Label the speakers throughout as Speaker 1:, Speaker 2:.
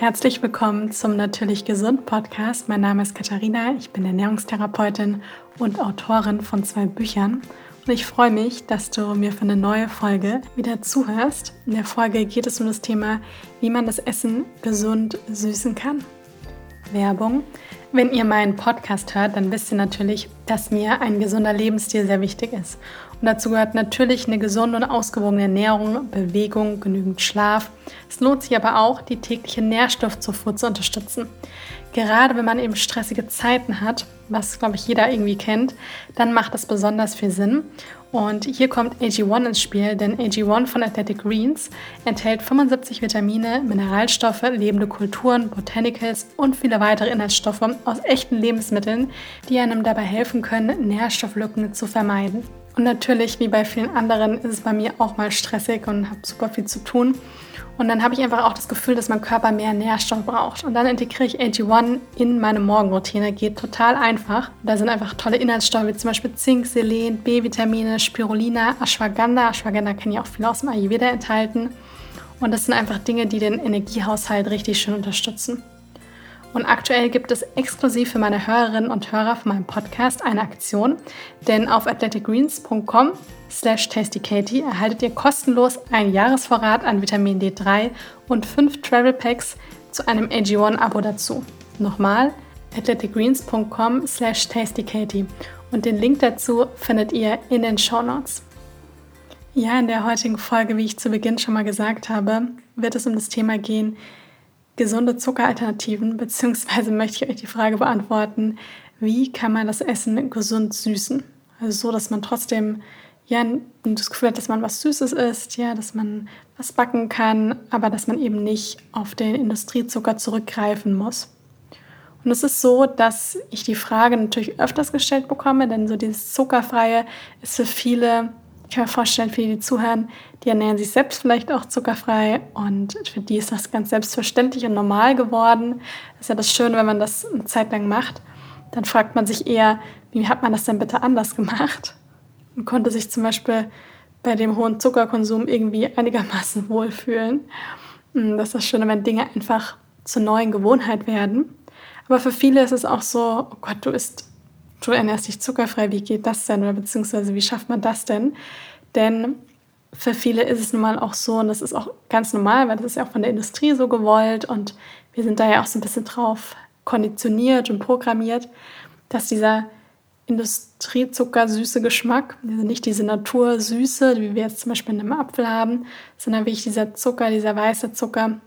Speaker 1: Herzlich willkommen zum Natürlich Gesund Podcast. Mein Name ist Katharina, ich bin Ernährungstherapeutin und Autorin von zwei Büchern. Und ich freue mich, dass du mir für eine neue Folge wieder zuhörst. In der Folge geht es um das Thema, wie man das Essen gesund süßen kann. Werbung. Wenn ihr meinen Podcast hört, dann wisst ihr natürlich, dass mir ein gesunder Lebensstil sehr wichtig ist. Und dazu gehört natürlich eine gesunde und ausgewogene Ernährung, Bewegung, genügend Schlaf. Es lohnt sich aber auch, die tägliche Nährstoffzufuhr zu unterstützen. Gerade wenn man eben stressige Zeiten hat, was glaube ich jeder irgendwie kennt, dann macht das besonders viel Sinn. Und hier kommt AG1 ins Spiel, denn AG1 von Athletic Greens enthält 75 Vitamine, Mineralstoffe, lebende Kulturen, Botanicals und viele weitere Inhaltsstoffe aus echten Lebensmitteln, die einem dabei helfen können, Nährstofflücken zu vermeiden. Und natürlich, wie bei vielen anderen, ist es bei mir auch mal stressig und habe super viel zu tun. Und dann habe ich einfach auch das Gefühl, dass mein Körper mehr Nährstoff braucht. Und dann integriere ich AG1 in meine Morgenroutine. Geht total einfach. Da sind einfach tolle Inhaltsstoffe, wie zum Beispiel Zink, Selen, B-Vitamine, Spirulina, Ashwagandha. Ashwagandha kann ja auch viel aus dem Ayurveda enthalten. Und das sind einfach Dinge, die den Energiehaushalt richtig schön unterstützen. Und aktuell gibt es exklusiv für meine Hörerinnen und Hörer von meinem Podcast eine Aktion, denn auf athleticgreens.com slash tastykatie erhaltet ihr kostenlos einen Jahresvorrat an Vitamin D3 und fünf Travel Packs zu einem AG1-Abo dazu. Nochmal, athleticgreens.com slash tastykatie und den Link dazu findet ihr in den Show Notes. Ja, in der heutigen Folge, wie ich zu Beginn schon mal gesagt habe, wird es um das Thema gehen, gesunde Zuckeralternativen, beziehungsweise möchte ich euch die Frage beantworten, wie kann man das Essen gesund süßen? Also so, dass man trotzdem ja das Gefühl hat, dass man was Süßes isst, ja, dass man was backen kann, aber dass man eben nicht auf den Industriezucker zurückgreifen muss. Und es ist so, dass ich die Frage natürlich öfters gestellt bekomme, denn so dieses Zuckerfreie ist für viele ich kann mir vorstellen, viele, die zuhören, die ernähren sich selbst vielleicht auch zuckerfrei und für die ist das ganz selbstverständlich und normal geworden. Das ist ja das Schöne, wenn man das eine Zeit lang macht. Dann fragt man sich eher, wie hat man das denn bitte anders gemacht? Und konnte sich zum Beispiel bei dem hohen Zuckerkonsum irgendwie einigermaßen wohlfühlen. Hm, das ist das Schöne, wenn Dinge einfach zur neuen Gewohnheit werden. Aber für viele ist es auch so, oh Gott, du isst du ernährst dich zuckerfrei, wie geht das denn? Oder beziehungsweise wie schafft man das denn? Denn für viele ist es nun mal auch so, und das ist auch ganz normal, weil das ist ja auch von der Industrie so gewollt und wir sind da ja auch so ein bisschen drauf konditioniert und programmiert, dass dieser Industriezucker-süße Geschmack, also nicht diese Natursüße, wie wir jetzt zum Beispiel in einem Apfel haben, sondern wirklich dieser Zucker, dieser weiße Zucker,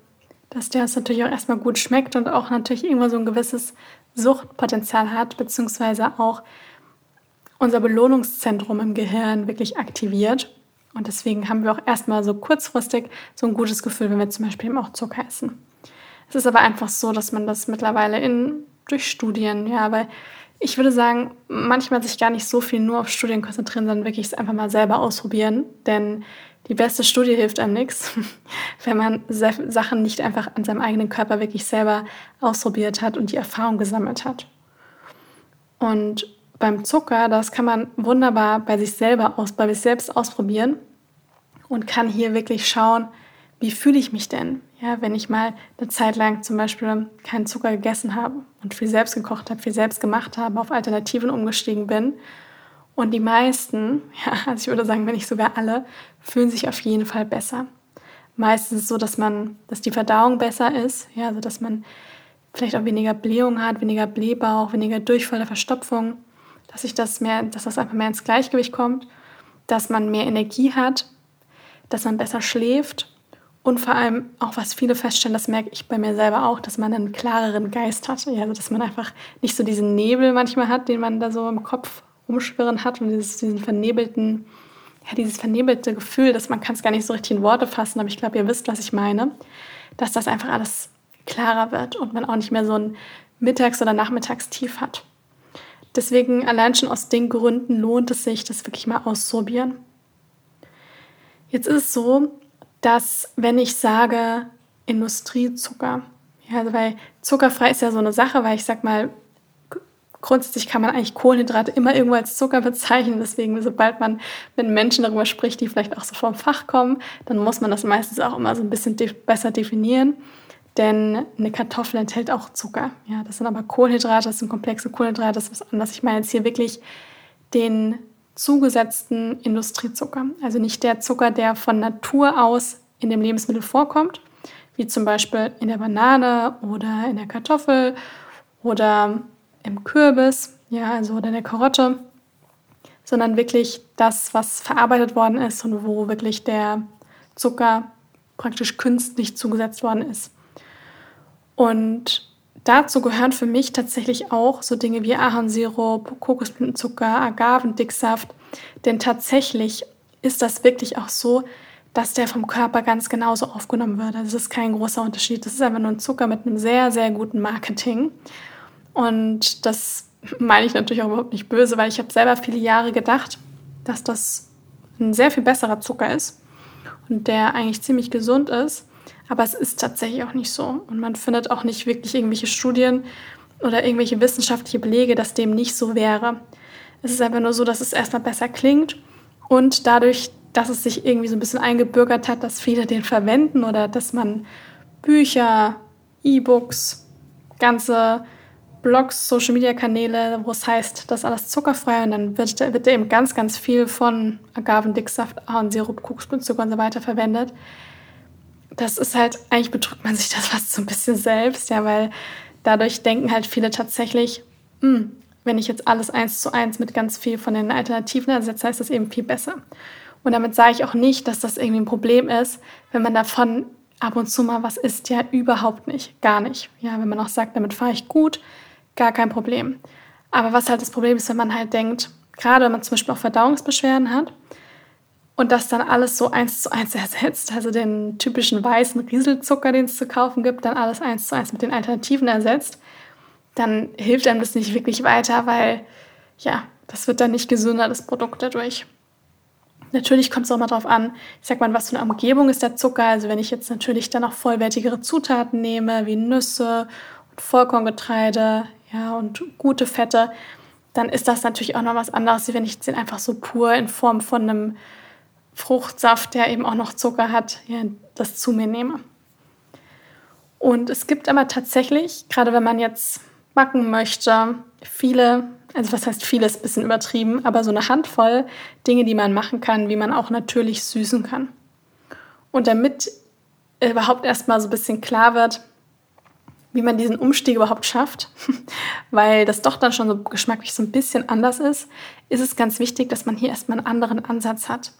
Speaker 1: dass der uns natürlich auch erstmal gut schmeckt und auch natürlich irgendwo so ein gewisses Suchtpotenzial hat, beziehungsweise auch unser Belohnungszentrum im Gehirn wirklich aktiviert. Und deswegen haben wir auch erstmal so kurzfristig so ein gutes Gefühl, wenn wir zum Beispiel eben auch Zucker essen. Es ist aber einfach so, dass man das mittlerweile in, durch Studien, ja, weil ich würde sagen, manchmal sich gar nicht so viel nur auf Studien konzentrieren, sondern wirklich es einfach mal selber ausprobieren. Denn die beste Studie hilft einem nichts, wenn man Sachen nicht einfach an seinem eigenen Körper wirklich selber ausprobiert hat und die Erfahrung gesammelt hat. Und beim Zucker, das kann man wunderbar bei sich selber aus, bei sich selbst ausprobieren und kann hier wirklich schauen, wie fühle ich mich denn, ja, wenn ich mal eine Zeit lang zum Beispiel keinen Zucker gegessen habe und viel selbst gekocht habe, viel selbst gemacht habe, auf Alternativen umgestiegen bin und die meisten, ja, also ich würde sagen, wenn nicht sogar alle, fühlen sich auf jeden Fall besser. Meistens ist es so, dass man, dass die Verdauung besser ist, ja, also dass man vielleicht auch weniger Blähung hat, weniger Blähbauch, weniger Durchfall der Verstopfung, dass sich das mehr, dass das einfach mehr ins Gleichgewicht kommt, dass man mehr Energie hat, dass man besser schläft und vor allem auch, was viele feststellen, das merke ich bei mir selber auch, dass man einen klareren Geist hat. Ja, also dass man einfach nicht so diesen Nebel manchmal hat, den man da so im Kopf rumschwirren hat und dieses, diesen vernebelten, ja, dieses vernebelte Gefühl, dass man kann es gar nicht so richtig in Worte fassen, aber ich glaube, ihr wisst, was ich meine, dass das einfach alles klarer wird und man auch nicht mehr so ein Mittags- oder Nachmittagstief hat. Deswegen allein schon aus den Gründen lohnt es sich, das wirklich mal auszuprobieren. Jetzt ist es so, dass wenn ich sage Industriezucker, ja, also weil zuckerfrei ist ja so eine Sache, weil ich sag mal, grundsätzlich kann man eigentlich Kohlenhydrate immer irgendwo als Zucker bezeichnen. Deswegen, sobald man mit Menschen darüber spricht, die vielleicht auch so vom Fach kommen, dann muss man das meistens auch immer so ein bisschen de besser definieren. denn eine Kartoffel enthält auch Zucker. Ja, das sind aber Kohlenhydrate, das sind komplexe Kohlenhydrate, das ist was anderes. Ich meine jetzt hier wirklich den zugesetzten Industriezucker. Also nicht der Zucker, der von Natur aus in dem Lebensmittel vorkommt, wie zum Beispiel in der Banane oder in der Kartoffel oder im Kürbis, ja, also oder in der Karotte, sondern wirklich das, was verarbeitet worden ist und wo wirklich der Zucker praktisch künstlich zugesetzt worden ist. Und dazu gehören für mich tatsächlich auch so Dinge wie Ahornsirup, Kokosblütenzucker, Agavendicksaft. Denn tatsächlich ist das wirklich auch so, dass der vom Körper ganz genauso aufgenommen wird. Also es ist kein großer Unterschied. Das ist einfach nur ein Zucker mit einem sehr, sehr guten Marketing. Und das meine ich natürlich auch überhaupt nicht böse, weil ich habe selber viele Jahre gedacht, dass das ein sehr viel besserer Zucker ist und der eigentlich ziemlich gesund ist. Aber es ist tatsächlich auch nicht so. Und man findet auch nicht wirklich irgendwelche Studien oder irgendwelche wissenschaftliche Belege, dass dem nicht so wäre. Es ist einfach nur so, dass es erstmal besser klingt und dadurch, dass es sich irgendwie so ein bisschen eingebürgert hat, dass viele den verwenden oder dass man Bücher, E-Books, ganze Blogs, Social Media Kanäle, wo es heißt, das ist alles zuckerfrei und dann wird, wird eben ganz, ganz viel von Agavendicksaft, Ahornsirup, Kokosblütenzucker und so weiter verwendet das ist halt, eigentlich betrügt man sich das fast so ein bisschen selbst, ja, weil dadurch denken halt viele tatsächlich, hm, wenn ich jetzt alles eins zu eins mit ganz viel von den Alternativen ersetze, ist das eben viel besser. Und damit sage ich auch nicht, dass das irgendwie ein Problem ist, wenn man davon ab und zu mal was isst. Ja, überhaupt nicht. Gar nicht. Ja, wenn man auch sagt, damit fahre ich gut, gar kein Problem. Aber was halt das Problem ist, wenn man halt denkt, gerade wenn man zum Beispiel auch Verdauungsbeschwerden hat, und das dann alles so eins zu eins ersetzt, also den typischen weißen Rieselzucker, den es zu kaufen gibt, dann alles eins zu eins mit den Alternativen ersetzt, dann hilft einem das nicht wirklich weiter, weil ja, das wird dann nicht gesünder, das Produkt dadurch. Natürlich kommt es auch mal drauf an, ich sag mal, was für eine Umgebung ist der Zucker. Also wenn ich jetzt natürlich dann auch vollwertigere Zutaten nehme, wie Nüsse und Vollkorngetreide, ja, und gute Fette, dann ist das natürlich auch noch was anderes, wie wenn ich den einfach so pur in Form von einem Fruchtsaft, der eben auch noch Zucker hat, ja, das zu mir nehme. Und es gibt aber tatsächlich, gerade wenn man jetzt backen möchte, viele, also was heißt vieles, bisschen übertrieben, aber so eine Handvoll Dinge, die man machen kann, wie man auch natürlich süßen kann. Und damit überhaupt erstmal so ein bisschen klar wird, wie man diesen Umstieg überhaupt schafft, weil das doch dann schon so geschmacklich so ein bisschen anders ist, ist es ganz wichtig, dass man hier erstmal einen anderen Ansatz hat.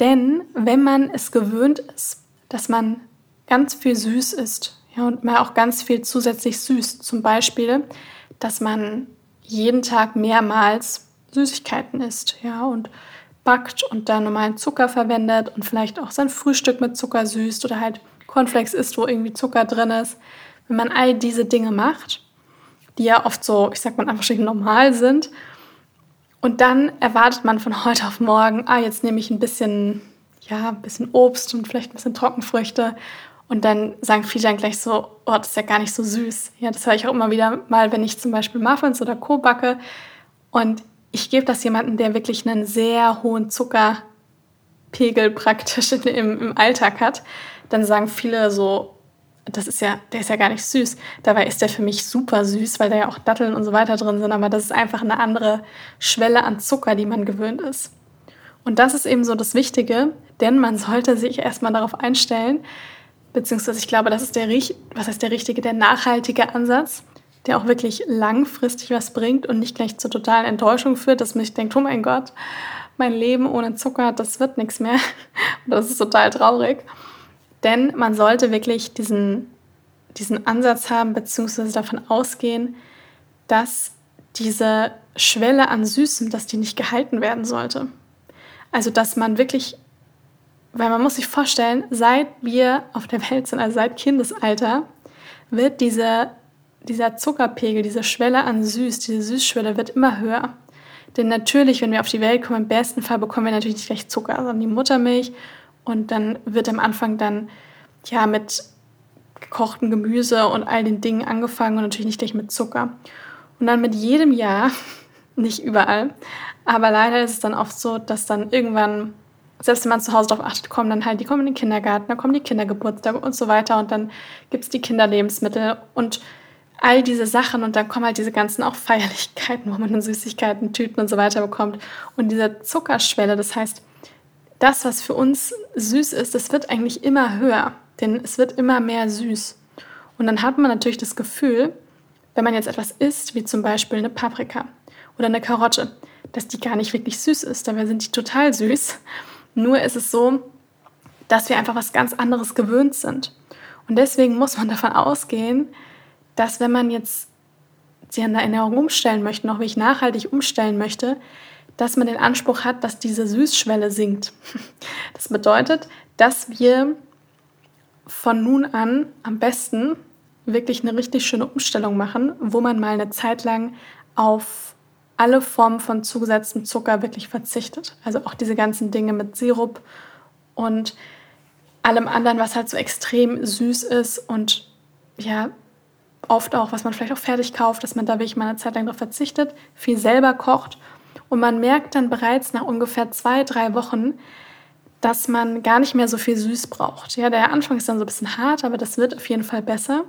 Speaker 1: Denn wenn man es gewöhnt ist, dass man ganz viel süß isst ja, und man auch ganz viel zusätzlich süßt, zum Beispiel, dass man jeden Tag mehrmals Süßigkeiten isst ja, und backt und dann normalen Zucker verwendet und vielleicht auch sein Frühstück mit Zucker süßt oder halt Cornflakes isst, wo irgendwie Zucker drin ist. Wenn man all diese Dinge macht, die ja oft so, ich sag mal, einfach schon normal sind, und dann erwartet man von heute auf morgen, ah, jetzt nehme ich ein bisschen, ja, ein bisschen Obst und vielleicht ein bisschen Trockenfrüchte. Und dann sagen viele dann gleich so, oh, das ist ja gar nicht so süß. Ja, das höre ich auch immer wieder mal, wenn ich zum Beispiel Muffins oder Co. backe. Und ich gebe das jemandem, der wirklich einen sehr hohen Zuckerpegel praktisch im, im Alltag hat. Dann sagen viele so, das ist ja, der ist ja gar nicht süß. Dabei ist der für mich super süß, weil da ja auch Datteln und so weiter drin sind. Aber das ist einfach eine andere Schwelle an Zucker, die man gewöhnt ist. Und das ist eben so das Wichtige, denn man sollte sich erstmal darauf einstellen, beziehungsweise ich glaube, das ist der, was heißt der richtige, der nachhaltige Ansatz, der auch wirklich langfristig was bringt und nicht gleich zur totalen Enttäuschung führt, dass man sich denkt, oh mein Gott, mein Leben ohne Zucker, das wird nichts mehr. Und das ist total traurig. Denn man sollte wirklich diesen, diesen Ansatz haben, beziehungsweise davon ausgehen, dass diese Schwelle an Süßem, dass die nicht gehalten werden sollte. Also, dass man wirklich, weil man muss sich vorstellen, seit wir auf der Welt sind, also seit Kindesalter, wird diese, dieser Zuckerpegel, diese Schwelle an Süß, diese Süßschwelle wird immer höher. Denn natürlich, wenn wir auf die Welt kommen, im besten Fall bekommen wir natürlich nicht gleich Zucker, sondern die Muttermilch und dann wird am Anfang dann ja mit gekochtem Gemüse und all den Dingen angefangen und natürlich nicht gleich mit Zucker. Und dann mit jedem Jahr, nicht überall, aber leider ist es dann oft so, dass dann irgendwann selbst wenn man zu Hause darauf achtet, kommen dann halt, die kommen in den Kindergarten, dann kommen die Kindergeburtstage und so weiter und dann gibt es die Kinderlebensmittel und all diese Sachen und dann kommen halt diese ganzen auch Feierlichkeiten, wo man dann Süßigkeiten, Tüten und so weiter bekommt. Und diese Zuckerschwelle, das heißt, das, was für uns süß ist, das wird eigentlich immer höher, denn es wird immer mehr süß. Und dann hat man natürlich das Gefühl, wenn man jetzt etwas isst, wie zum Beispiel eine Paprika oder eine Karotte, dass die gar nicht wirklich süß ist. Dabei sind die total süß. Nur ist es so, dass wir einfach was ganz anderes gewöhnt sind. Und deswegen muss man davon ausgehen, dass wenn man jetzt sich an der Ernährung umstellen möchte, noch wie ich nachhaltig umstellen möchte, dass man den Anspruch hat, dass diese Süßschwelle sinkt. Das bedeutet, dass wir von nun an am besten wirklich eine richtig schöne Umstellung machen, wo man mal eine Zeit lang auf alle Formen von zugesetztem Zucker wirklich verzichtet. Also auch diese ganzen Dinge mit Sirup und allem anderen, was halt so extrem süß ist und ja, oft auch, was man vielleicht auch fertig kauft, dass man da wirklich mal eine Zeit lang darauf verzichtet, viel selber kocht und man merkt dann bereits nach ungefähr zwei, drei Wochen, dass man gar nicht mehr so viel süß braucht. Ja, der Anfang ist dann so ein bisschen hart, aber das wird auf jeden Fall besser.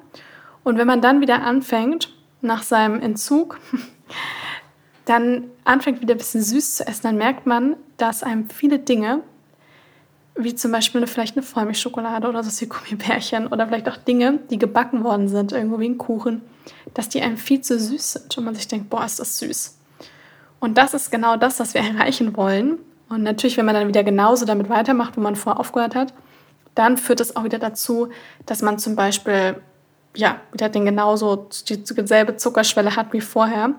Speaker 1: Und wenn man dann wieder anfängt, nach seinem Entzug, dann anfängt wieder ein bisschen süß zu essen, dann merkt man, dass einem viele Dinge wie zum Beispiel eine, vielleicht eine Vollmilchschokolade oder so wie Gummibärchen oder vielleicht auch Dinge, die gebacken worden sind, irgendwo wie ein Kuchen, dass die einem viel zu süß sind und man sich denkt, boah, ist das süß. Und das ist genau das, was wir erreichen wollen. Und natürlich, wenn man dann wieder genauso damit weitermacht, wo man vorher aufgehört hat, dann führt es auch wieder dazu, dass man zum Beispiel ja, wieder den genauso dieselbe Zuckerschwelle hat wie vorher.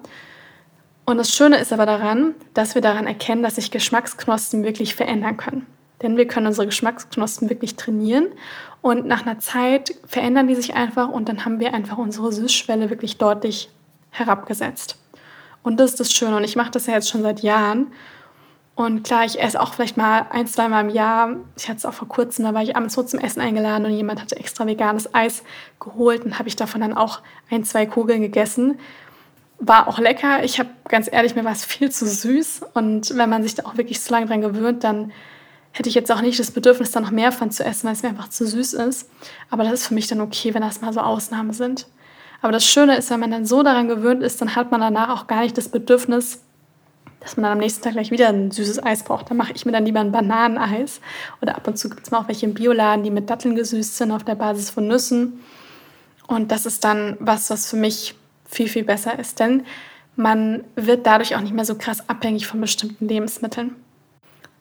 Speaker 1: Und das Schöne ist aber daran, dass wir daran erkennen, dass sich Geschmacksknospen wirklich verändern können. Denn wir können unsere Geschmacksknospen wirklich trainieren und nach einer Zeit verändern die sich einfach und dann haben wir einfach unsere Süßschwelle wirklich deutlich herabgesetzt. Und das ist das Schöne und ich mache das ja jetzt schon seit Jahren. Und klar, ich esse auch vielleicht mal ein, zwei Mal im Jahr. Ich hatte es auch vor kurzem, da war ich abends so zum Essen eingeladen und jemand hatte extra veganes Eis geholt und habe ich davon dann auch ein, zwei Kugeln gegessen. War auch lecker. Ich habe ganz ehrlich, mir war es viel zu süß. Und wenn man sich da auch wirklich so lange dran gewöhnt, dann hätte ich jetzt auch nicht das Bedürfnis, da noch mehr von zu essen, weil es mir einfach zu süß ist. Aber das ist für mich dann okay, wenn das mal so Ausnahmen sind. Aber das Schöne ist, wenn man dann so daran gewöhnt ist, dann hat man danach auch gar nicht das Bedürfnis, dass man dann am nächsten Tag gleich wieder ein süßes Eis braucht. Dann mache ich mir dann lieber ein Bananeneis. Oder ab und zu gibt es mal auch welche im Bioladen, die mit Datteln gesüßt sind auf der Basis von Nüssen. Und das ist dann was, was für mich viel, viel besser ist. Denn man wird dadurch auch nicht mehr so krass abhängig von bestimmten Lebensmitteln.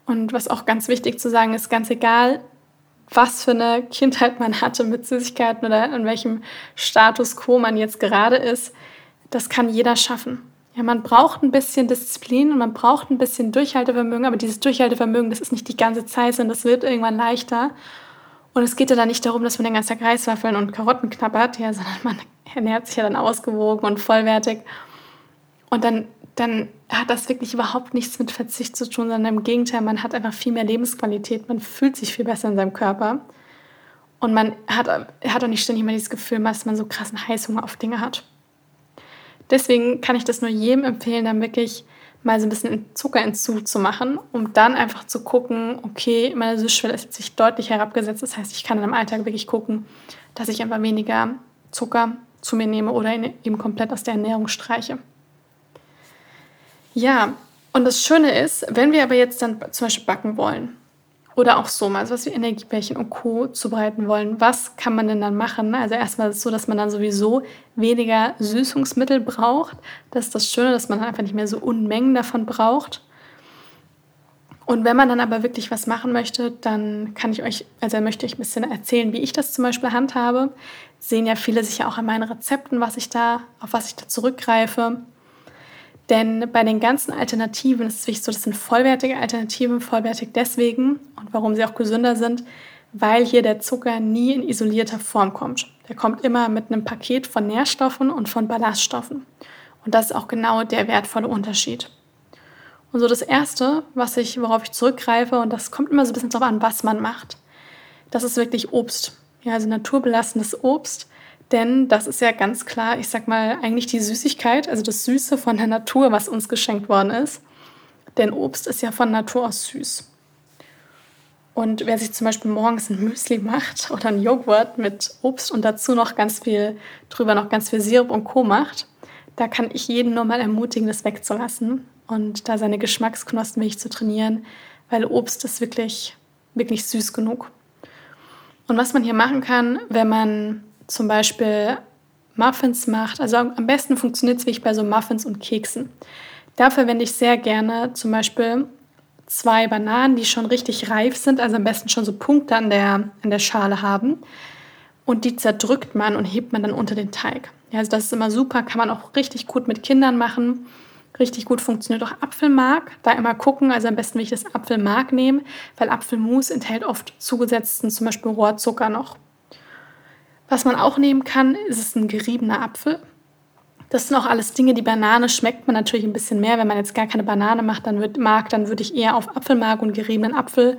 Speaker 1: Und was auch ganz wichtig zu sagen ist, ganz egal, was für eine Kindheit man hatte mit Süßigkeiten oder in welchem Status quo man jetzt gerade ist, das kann jeder schaffen. Ja, man braucht ein bisschen Disziplin und man braucht ein bisschen Durchhaltevermögen, aber dieses Durchhaltevermögen, das ist nicht die ganze Zeit, sondern das wird irgendwann leichter. Und es geht ja dann nicht darum, dass man den ganzen Tag Reiswaffeln und Karotten knabbert, ja, sondern man ernährt sich ja dann ausgewogen und vollwertig. Und dann dann hat das wirklich überhaupt nichts mit Verzicht zu tun, sondern im Gegenteil, man hat einfach viel mehr Lebensqualität, man fühlt sich viel besser in seinem Körper und man hat, hat auch nicht ständig immer dieses Gefühl, dass man so krassen Heißhunger auf Dinge hat. Deswegen kann ich das nur jedem empfehlen, dann wirklich mal so ein bisschen Zuckerentzug zu machen, um dann einfach zu gucken, okay, meine Süßschwelle ist sich deutlich herabgesetzt. Das heißt, ich kann in im Alltag wirklich gucken, dass ich einfach weniger Zucker zu mir nehme oder eben komplett aus der Ernährung streiche. Ja, und das Schöne ist, wenn wir aber jetzt dann zum Beispiel backen wollen oder auch so mal, so was wie Energiebärchen und Co. zubereiten wollen, was kann man denn dann machen? Also erstmal ist es so, dass man dann sowieso weniger Süßungsmittel braucht. Das ist das Schöne, dass man einfach nicht mehr so Unmengen davon braucht. Und wenn man dann aber wirklich was machen möchte, dann kann ich euch, also möchte ich ein bisschen erzählen, wie ich das zum Beispiel handhabe. Sehen ja viele sicher auch an meinen Rezepten, was ich da, auf was ich da zurückgreife. Denn bei den ganzen Alternativen ist es wichtig so, das sind vollwertige Alternativen, vollwertig deswegen und warum sie auch gesünder sind, weil hier der Zucker nie in isolierter Form kommt. Der kommt immer mit einem Paket von Nährstoffen und von Ballaststoffen. Und das ist auch genau der wertvolle Unterschied. Und so das Erste, was ich, worauf ich zurückgreife, und das kommt immer so ein bisschen darauf an, was man macht, das ist wirklich Obst. Ja, also naturbelassenes Obst denn das ist ja ganz klar, ich sag mal, eigentlich die Süßigkeit, also das Süße von der Natur, was uns geschenkt worden ist. Denn Obst ist ja von Natur aus süß. Und wer sich zum Beispiel morgens ein Müsli macht oder ein Joghurt mit Obst und dazu noch ganz viel drüber noch ganz viel Sirup und Co. macht, da kann ich jeden nur mal ermutigen, das wegzulassen und da seine Geschmacksknospen wirklich zu trainieren, weil Obst ist wirklich, wirklich süß genug. Und was man hier machen kann, wenn man zum Beispiel Muffins macht, also am besten funktioniert es wie ich bei so Muffins und Keksen. Da verwende ich sehr gerne zum Beispiel zwei Bananen, die schon richtig reif sind, also am besten schon so Punkte an der, an der Schale haben. Und die zerdrückt man und hebt man dann unter den Teig. Ja, also das ist immer super, kann man auch richtig gut mit Kindern machen. Richtig gut funktioniert auch Apfelmark. Da immer gucken, also am besten will ich das Apfelmark nehmen, weil Apfelmus enthält oft zugesetzten zum Beispiel Rohrzucker noch. Was man auch nehmen kann, ist ein geriebener Apfel. Das sind auch alles Dinge, die Banane schmeckt man natürlich ein bisschen mehr. Wenn man jetzt gar keine Banane macht, dann wird, mag, dann würde ich eher auf Apfelmark und geriebenen Apfel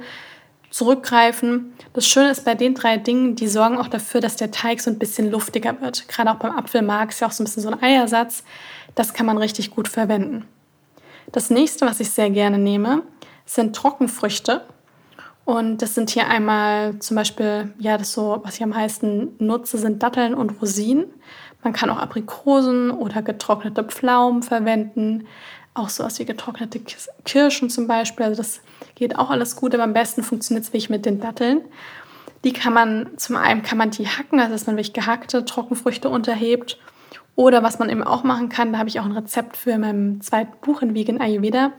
Speaker 1: zurückgreifen. Das Schöne ist bei den drei Dingen, die sorgen auch dafür, dass der Teig so ein bisschen luftiger wird. Gerade auch beim Apfelmark ist ja auch so ein bisschen so ein Eiersatz. Das kann man richtig gut verwenden. Das nächste, was ich sehr gerne nehme, sind Trockenfrüchte. Und das sind hier einmal zum Beispiel, ja, das so, was ich am meisten nutze, sind Datteln und Rosinen. Man kann auch Aprikosen oder getrocknete Pflaumen verwenden. Auch sowas wie getrocknete Kirschen zum Beispiel. Also das geht auch alles gut, aber am besten funktioniert es wirklich mit den Datteln. Die kann man, zum einen kann man die hacken, also dass man wirklich gehackte Trockenfrüchte unterhebt. Oder was man eben auch machen kann, da habe ich auch ein Rezept für in meinem zweiten Buch in Vegan Ayurveda,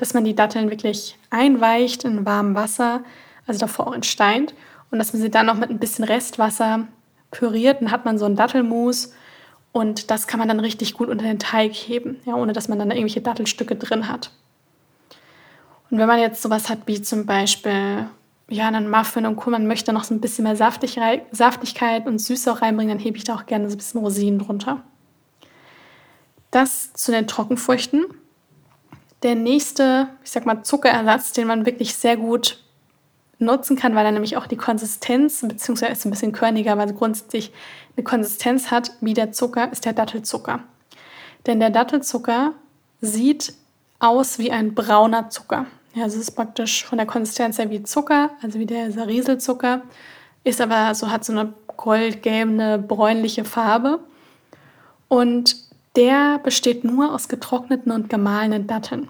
Speaker 1: dass man die Datteln wirklich einweicht in warmem Wasser, also davor auch entsteint, und dass man sie dann noch mit ein bisschen Restwasser püriert. Dann hat man so ein Dattelmus und das kann man dann richtig gut unter den Teig heben, ja, ohne dass man dann da irgendwelche Dattelstücke drin hat. Und wenn man jetzt sowas hat wie zum Beispiel ja, einen Muffin und Co., man möchte noch so ein bisschen mehr Saftigkeit und Süße auch reinbringen, dann hebe ich da auch gerne so ein bisschen Rosinen drunter. Das zu den Trockenfrüchten. Der nächste, ich sag mal, Zuckerersatz, den man wirklich sehr gut nutzen kann, weil er nämlich auch die Konsistenz, beziehungsweise ist ein bisschen körniger, weil grundsätzlich eine Konsistenz hat wie der Zucker, ist der Dattelzucker. Denn der Dattelzucker sieht aus wie ein brauner Zucker. Ja, also es ist praktisch von der Konsistenz her wie Zucker, also wie der Rieselzucker, ist aber so, hat so eine goldgelbe, bräunliche Farbe. Und der besteht nur aus getrockneten und gemahlenen Datteln.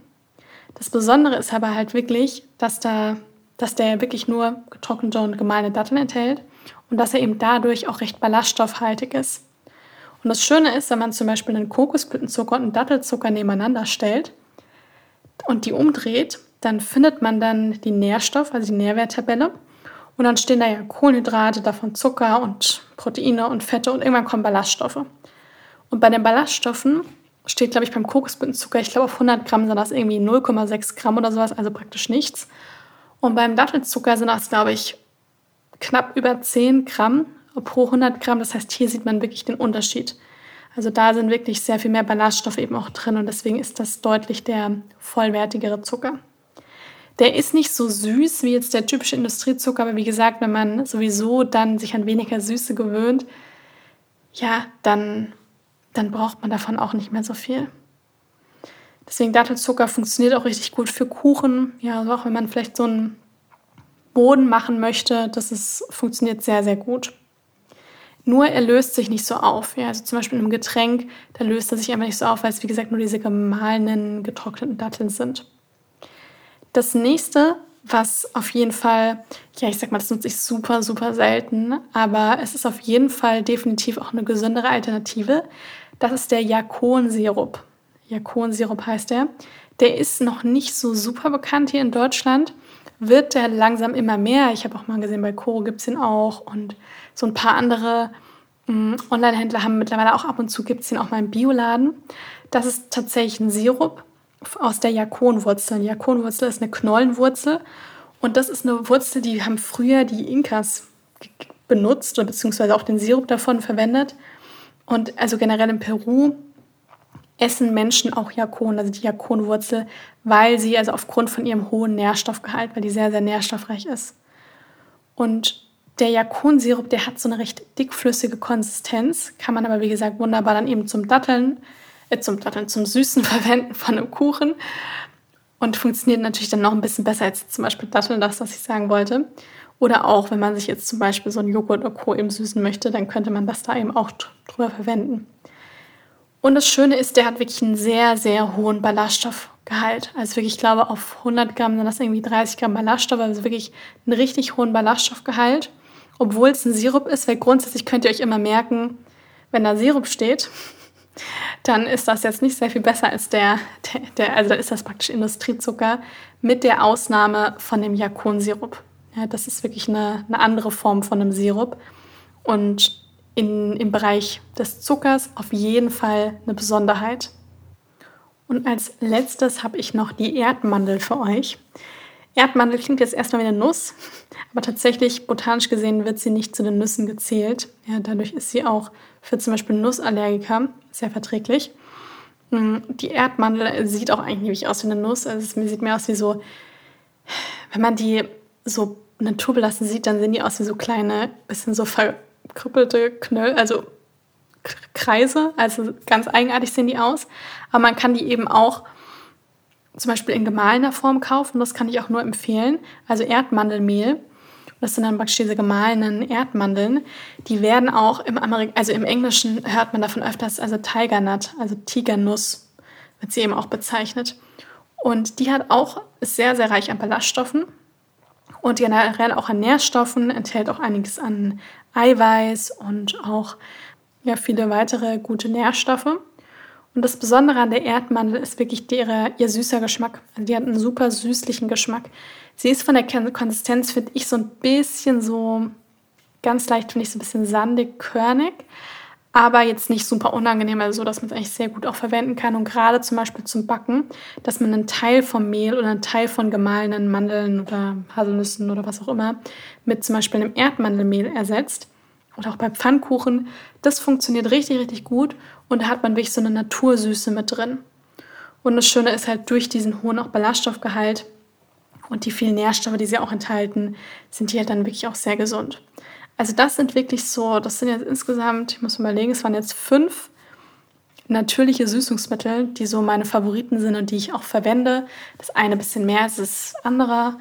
Speaker 1: Das Besondere ist aber halt wirklich, dass da dass der wirklich nur getrocknete und gemahlene Datteln enthält und dass er eben dadurch auch recht ballaststoffhaltig ist. Und das Schöne ist, wenn man zum Beispiel einen Kokosblütenzucker und einen Dattelzucker nebeneinander stellt und die umdreht, dann findet man dann die Nährstoff, also die Nährwerttabelle. Und dann stehen da ja Kohlenhydrate, davon Zucker und Proteine und Fette und irgendwann kommen Ballaststoffe. Und bei den Ballaststoffen steht, glaube ich, beim Kokosblütenzucker, ich glaube auf 100 Gramm sind das irgendwie 0,6 Gramm oder sowas, also praktisch nichts. Und beim Dattelzucker sind das, glaube ich, knapp über 10 Gramm pro 100 Gramm. Das heißt, hier sieht man wirklich den Unterschied. Also da sind wirklich sehr viel mehr Ballaststoffe eben auch drin und deswegen ist das deutlich der vollwertigere Zucker. Der ist nicht so süß wie jetzt der typische Industriezucker, aber wie gesagt, wenn man sowieso dann sich an weniger Süße gewöhnt, ja, dann, dann braucht man davon auch nicht mehr so viel. Deswegen Dattelzucker funktioniert auch richtig gut für Kuchen. Ja, also auch wenn man vielleicht so einen Boden machen möchte, das ist, funktioniert sehr, sehr gut. Nur er löst sich nicht so auf. Ja, also zum Beispiel in einem Getränk, da löst er sich einfach nicht so auf, weil es wie gesagt nur diese gemahlenen, getrockneten Datteln sind. Das nächste, was auf jeden Fall, ja, ich sag mal, das nutze ich super, super selten, aber es ist auf jeden Fall definitiv auch eine gesündere Alternative. Das ist der Jakon-Sirup. Jakonsirup heißt der. Der ist noch nicht so super bekannt hier in Deutschland. Wird der langsam immer mehr. Ich habe auch mal gesehen, bei Koro gibt es den auch. Und so ein paar andere mm, Online-Händler haben mittlerweile auch ab und zu, gibt es den auch mal im Bioladen. Das ist tatsächlich ein Sirup aus der Jakonwurzel. Die Jakonwurzel ist eine Knollenwurzel. Und das ist eine Wurzel, die haben früher die Inkas benutzt oder beziehungsweise auch den Sirup davon verwendet. Und also generell in Peru essen Menschen auch Jakon, also die Jakonwurzel, weil sie, also aufgrund von ihrem hohen Nährstoffgehalt, weil die sehr, sehr nährstoffreich ist. Und der Jakonsirup, der hat so eine recht dickflüssige Konsistenz, kann man aber wie gesagt wunderbar dann eben zum Datteln, zum Datteln, zum Süßen verwenden von einem Kuchen. und funktioniert natürlich dann noch ein bisschen besser als zum Beispiel Datteln, das, was ich sagen wollte. Oder auch, wenn man sich jetzt zum Beispiel so einen Joghurt oder Co. eben süßen möchte, dann könnte man das da eben auch drüber verwenden. Und das Schöne ist, der hat wirklich einen sehr, sehr hohen Ballaststoffgehalt. Also wirklich, ich glaube, auf 100 Gramm sind das irgendwie 30 Gramm Ballaststoff, also wirklich einen richtig hohen Ballaststoffgehalt. Obwohl es ein Sirup ist, weil grundsätzlich könnt ihr euch immer merken, wenn da Sirup steht, dann ist das jetzt nicht sehr viel besser als der, der, der also da ist das praktisch Industriezucker mit der Ausnahme von dem Jakonsirup. Ja, das ist wirklich eine, eine andere Form von einem Sirup. Und in, im Bereich des Zuckers auf jeden Fall eine Besonderheit. Und als letztes habe ich noch die Erdmandel für euch. Erdmandel klingt jetzt erstmal wie eine Nuss, aber tatsächlich botanisch gesehen wird sie nicht zu den Nüssen gezählt. Ja, dadurch ist sie auch für zum Beispiel Nussallergiker sehr verträglich. Mm, die Erdmandel sieht auch eigentlich aus wie eine Nuss. Also es sieht mehr aus wie so, wenn man die so naturbelassen sieht, dann sehen die aus wie so kleine, bisschen so verkrüppelte Knöll, also Kreise. Also ganz eigenartig sehen die aus. Aber man kann die eben auch zum Beispiel in gemahlener Form kaufen. Das kann ich auch nur empfehlen. Also Erdmandelmehl. Das sind dann praktisch diese gemahlenen Erdmandeln. Die werden auch im Amerik also im Englischen hört man davon öfters, also Tiger Nut, also Tigernuss wird sie eben auch bezeichnet. Und die hat auch, ist sehr, sehr reich an Ballaststoffen und generell auch an Nährstoffen, enthält auch einiges an Eiweiß und auch ja, viele weitere gute Nährstoffe. Und das Besondere an der Erdmandel ist wirklich der, ihr süßer Geschmack. Also die hat einen super süßlichen Geschmack. Sie ist von der Konsistenz, finde ich, so ein bisschen so, ganz leicht, finde ich, so ein bisschen sandig, körnig. Aber jetzt nicht super unangenehm, also so, dass man es eigentlich sehr gut auch verwenden kann. Und gerade zum Beispiel zum Backen, dass man einen Teil vom Mehl oder einen Teil von gemahlenen Mandeln oder Haselnüssen oder was auch immer mit zum Beispiel einem Erdmandelmehl ersetzt oder auch bei Pfannkuchen. Das funktioniert richtig, richtig gut und da hat man wirklich so eine Natursüße mit drin. Und das Schöne ist halt durch diesen hohen auch Ballaststoffgehalt und die vielen Nährstoffe, die sie auch enthalten, sind die halt dann wirklich auch sehr gesund. Also das sind wirklich so, das sind jetzt insgesamt, ich muss mal überlegen, es waren jetzt fünf natürliche Süßungsmittel, die so meine Favoriten sind und die ich auch verwende. Das eine ein bisschen mehr als das andere.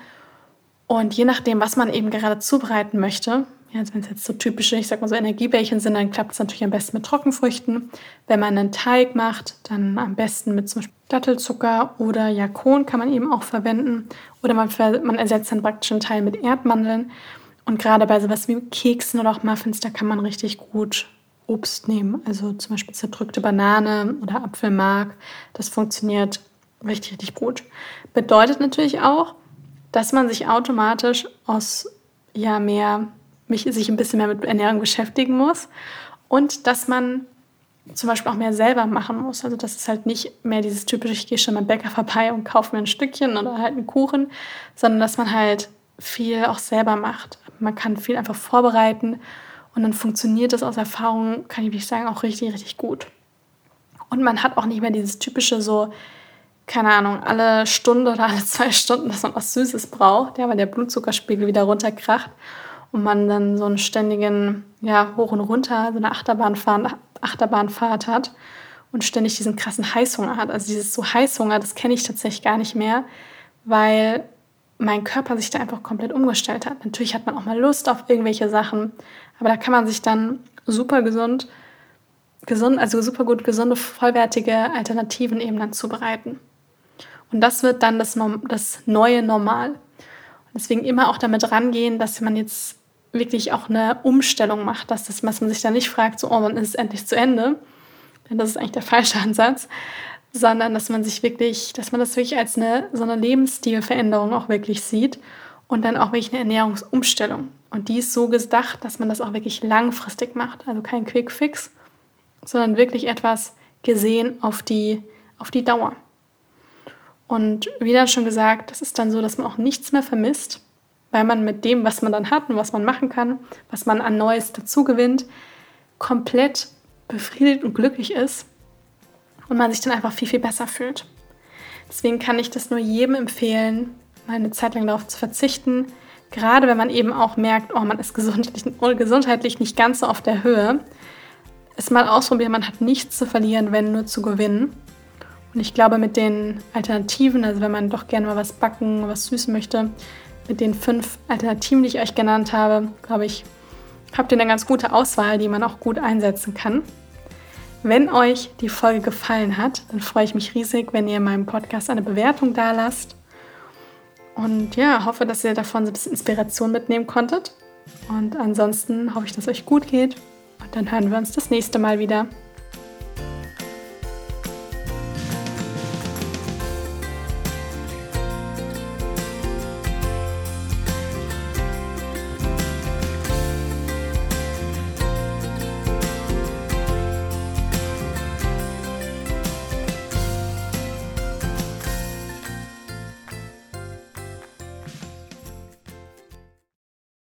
Speaker 1: Und je nachdem, was man eben gerade zubereiten möchte, ja, also wenn es jetzt so typische, ich sag mal so Energiebällchen sind, dann klappt es natürlich am besten mit Trockenfrüchten. Wenn man einen Teig macht, dann am besten mit zum Beispiel Dattelzucker oder Jakon kann man eben auch verwenden. Oder man, man ersetzt dann praktisch einen Teil mit Erdmandeln. Und gerade bei sowas wie Keksen oder auch Muffins, da kann man richtig gut Obst nehmen. Also zum Beispiel zerdrückte Banane oder Apfelmark. Das funktioniert richtig, richtig gut. Bedeutet natürlich auch, dass man sich automatisch aus ja mehr mich, sich ein bisschen mehr mit Ernährung beschäftigen muss und dass man zum Beispiel auch mehr selber machen muss. Also das ist halt nicht mehr dieses typische, ich gehe schon beim Bäcker vorbei und kaufe mir ein Stückchen oder halt einen Kuchen, sondern dass man halt viel auch selber macht. Man kann viel einfach vorbereiten und dann funktioniert das aus Erfahrung, kann ich wirklich sagen, auch richtig, richtig gut. Und man hat auch nicht mehr dieses typische so, keine Ahnung, alle Stunde oder alle zwei Stunden, dass man was Süßes braucht, ja, weil der Blutzuckerspiegel wieder runterkracht und man dann so einen ständigen, ja, hoch und runter, so eine Achterbahnfahrt, Achterbahnfahrt hat und ständig diesen krassen Heißhunger hat. Also dieses so Heißhunger, das kenne ich tatsächlich gar nicht mehr, weil mein Körper sich da einfach komplett umgestellt hat. Natürlich hat man auch mal Lust auf irgendwelche Sachen, aber da kann man sich dann super gesund, gesund, also super gut gesunde, vollwertige Alternativen eben dann zubereiten. Und das wird dann das, das neue Normal. Deswegen immer auch damit rangehen, dass man jetzt wirklich auch eine Umstellung macht, dass, das, dass man sich da nicht fragt, so, oh, wann ist es endlich zu Ende? Denn das ist eigentlich der falsche Ansatz, sondern dass man sich wirklich, dass man das wirklich als eine, so eine Lebensstilveränderung auch wirklich sieht und dann auch wirklich eine Ernährungsumstellung. Und die ist so gedacht, dass man das auch wirklich langfristig macht, also kein Quick Fix, sondern wirklich etwas gesehen auf die, auf die Dauer. Und wie dann schon gesagt, das ist dann so, dass man auch nichts mehr vermisst, weil man mit dem, was man dann hat und was man machen kann, was man an Neues dazu gewinnt, komplett befriedigt und glücklich ist und man sich dann einfach viel, viel besser fühlt. Deswegen kann ich das nur jedem empfehlen, mal eine Zeit lang darauf zu verzichten. Gerade wenn man eben auch merkt, oh, man ist gesundheitlich, gesundheitlich nicht ganz so auf der Höhe. Es mal ausprobieren, man hat nichts zu verlieren, wenn nur zu gewinnen. Und ich glaube, mit den Alternativen, also wenn man doch gerne mal was backen, was süßen möchte, mit den fünf Alternativen, die ich euch genannt habe, glaube ich, habt ihr eine ganz gute Auswahl, die man auch gut einsetzen kann. Wenn euch die Folge gefallen hat, dann freue ich mich riesig, wenn ihr meinem Podcast eine Bewertung da lasst. Und ja, hoffe, dass ihr davon so ein bisschen Inspiration mitnehmen konntet. Und ansonsten hoffe ich, dass es euch gut geht. Und dann hören wir uns das nächste Mal wieder.